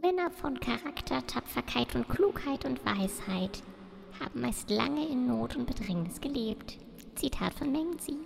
Männer von Charakter, Tapferkeit und Klugheit und Weisheit haben meist lange in Not und Bedrängnis gelebt. Zitat von Mengzi.